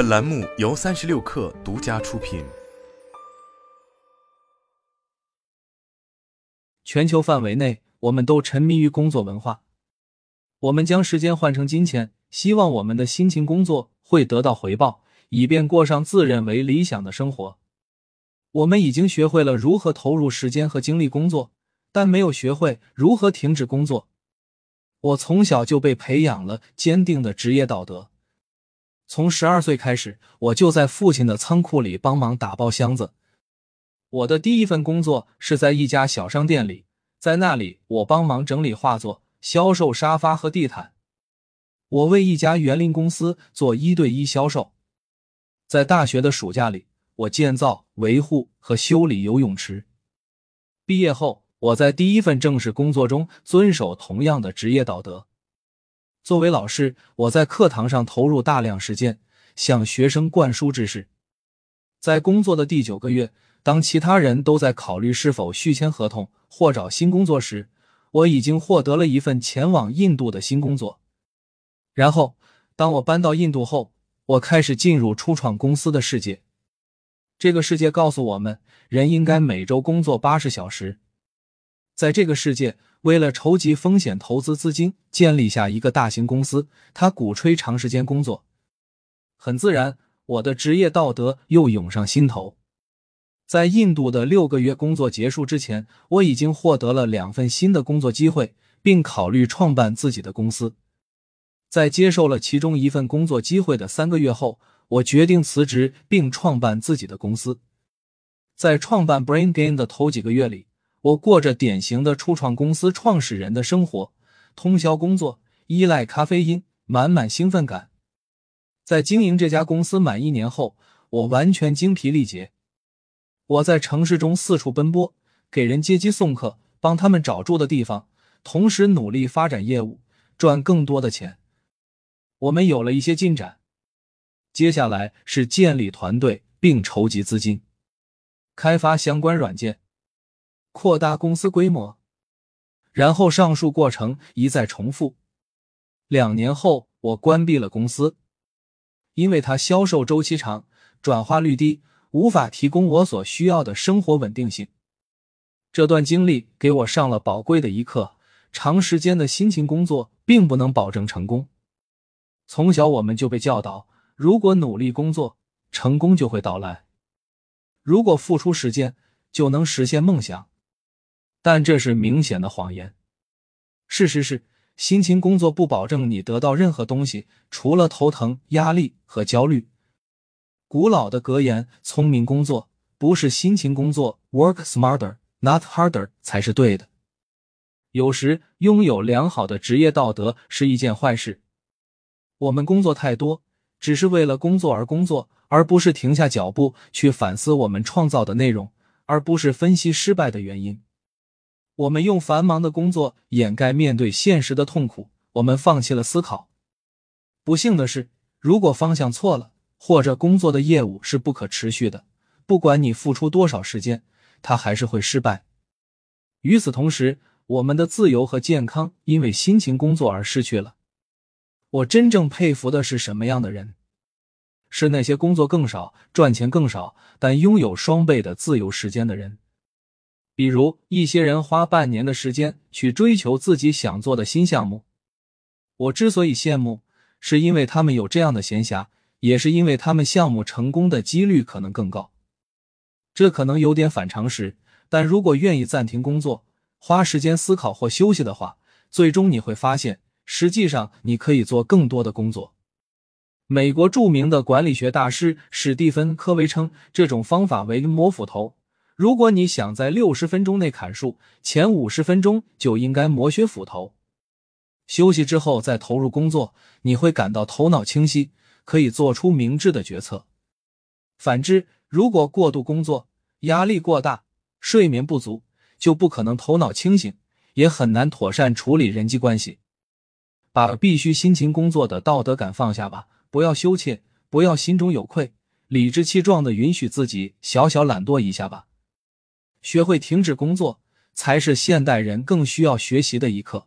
本栏目由三十六氪独家出品。全球范围内，我们都沉迷于工作文化。我们将时间换成金钱，希望我们的辛勤工作会得到回报，以便过上自认为理想的生活。我们已经学会了如何投入时间和精力工作，但没有学会如何停止工作。我从小就被培养了坚定的职业道德。从十二岁开始，我就在父亲的仓库里帮忙打包箱子。我的第一份工作是在一家小商店里，在那里我帮忙整理画作、销售沙发和地毯。我为一家园林公司做一对一销售。在大学的暑假里，我建造、维护和修理游泳池。毕业后，我在第一份正式工作中遵守同样的职业道德。作为老师，我在课堂上投入大量时间，向学生灌输知识。在工作的第九个月，当其他人都在考虑是否续签合同或找新工作时，我已经获得了一份前往印度的新工作。然后，当我搬到印度后，我开始进入初创公司的世界。这个世界告诉我们，人应该每周工作八十小时。在这个世界，为了筹集风险投资资金，建立下一个大型公司，他鼓吹长时间工作。很自然，我的职业道德又涌上心头。在印度的六个月工作结束之前，我已经获得了两份新的工作机会，并考虑创办自己的公司。在接受了其中一份工作机会的三个月后，我决定辞职并创办自己的公司。在创办 Brain Gain 的头几个月里。我过着典型的初创公司创始人的生活，通宵工作，依赖咖啡因，满满兴奋感。在经营这家公司满一年后，我完全精疲力竭。我在城市中四处奔波，给人接机送客，帮他们找住的地方，同时努力发展业务，赚更多的钱。我们有了一些进展，接下来是建立团队并筹集资金，开发相关软件。扩大公司规模，然后上述过程一再重复。两年后，我关闭了公司，因为它销售周期长、转化率低，无法提供我所需要的生活稳定性。这段经历给我上了宝贵的一课：长时间的辛勤工作并不能保证成功。从小我们就被教导，如果努力工作，成功就会到来；如果付出时间，就能实现梦想。但这是明显的谎言。事实是，辛勤工作不保证你得到任何东西，除了头疼、压力和焦虑。古老的格言“聪明工作不是辛勤工作，Work smarter, not harder” 才是对的。有时，拥有良好的职业道德是一件坏事。我们工作太多，只是为了工作而工作，而不是停下脚步去反思我们创造的内容，而不是分析失败的原因。我们用繁忙的工作掩盖面对现实的痛苦，我们放弃了思考。不幸的是，如果方向错了，或者工作的业务是不可持续的，不管你付出多少时间，它还是会失败。与此同时，我们的自由和健康因为辛勤工作而失去了。我真正佩服的是什么样的人？是那些工作更少、赚钱更少，但拥有双倍的自由时间的人。比如，一些人花半年的时间去追求自己想做的新项目。我之所以羡慕，是因为他们有这样的闲暇，也是因为他们项目成功的几率可能更高。这可能有点反常识，但如果愿意暂停工作，花时间思考或休息的话，最终你会发现，实际上你可以做更多的工作。美国著名的管理学大师史蒂芬·科维称这种方法为磨斧头。如果你想在六十分钟内砍树，前五十分钟就应该磨削斧头。休息之后再投入工作，你会感到头脑清晰，可以做出明智的决策。反之，如果过度工作，压力过大，睡眠不足，就不可能头脑清醒，也很难妥善处理人际关系。把必须辛勤工作的道德感放下吧，不要羞怯，不要心中有愧，理直气壮的允许自己小小懒惰一下吧。学会停止工作，才是现代人更需要学习的一课。